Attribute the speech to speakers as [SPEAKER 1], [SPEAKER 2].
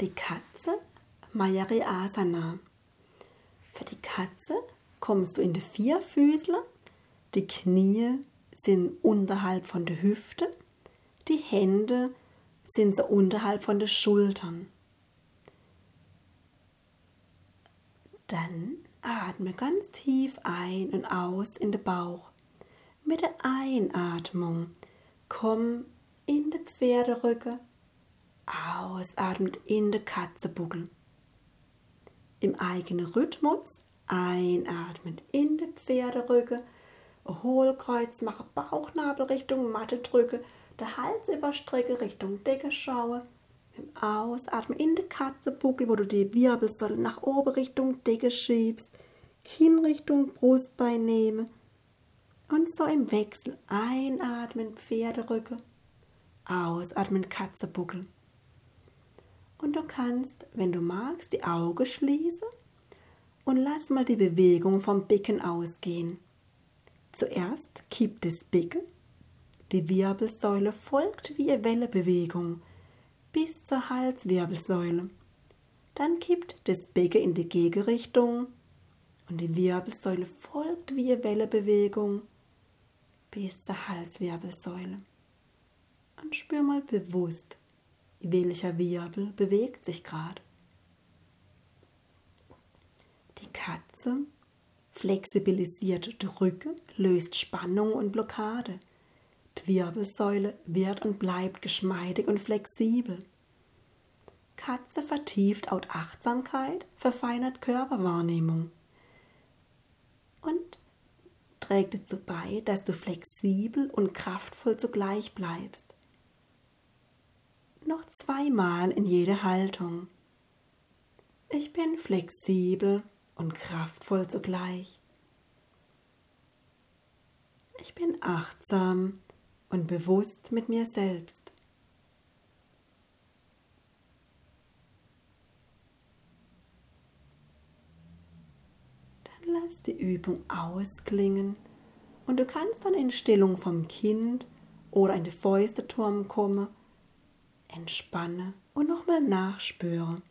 [SPEAKER 1] Die Katze Mayari Asana. Für die Katze kommst du in die Vierfüßler. Die Knie sind unterhalb von der Hüfte. Die Hände sind so unterhalb von den Schultern. Dann atme ganz tief ein und aus in den Bauch. Mit der Einatmung komm in den Pferderücken, ausatmet in den Katzenbuckel. Im eigenen Rhythmus einatmen in den Pferderücken, Hohlkreuz machen, Bauchnabel Richtung Matte drücke, der Hals überstrecke Richtung Decke schaue. Im Ausatmen in den Katzenbuckel, wo du die Wirbelsäule nach oben Richtung Decke schiebst, Kinn Richtung Brustbein nehme und so im Wechsel einatmen Pferderücke, ausatmen Katzenbuckel. Und du kannst, wenn du magst, die Augen schließen und lass mal die Bewegung vom Becken ausgehen. Zuerst kippt das Becken, die Wirbelsäule folgt wie eine Wellebewegung bis zur Halswirbelsäule. Dann kippt das Becken in die Gegenrichtung und die Wirbelsäule folgt wie eine Wellebewegung bis zur Halswirbelsäule. Und spür mal bewusst, welcher Wirbel bewegt sich gerade. Die Katze flexibilisiert die Rücken, löst Spannung und Blockade. Die Wirbelsäule wird und bleibt geschmeidig und flexibel. Katze vertieft auch Achtsamkeit, verfeinert Körperwahrnehmung und trägt dazu bei, dass du flexibel und kraftvoll zugleich bleibst. Noch zweimal in jede Haltung. Ich bin flexibel und kraftvoll zugleich. Ich bin achtsam und bewusst mit mir selbst. Dann lass die Übung ausklingen und du kannst dann in Stellung vom Kind oder in den Fäusteturm kommen, entspanne und nochmal nachspüre.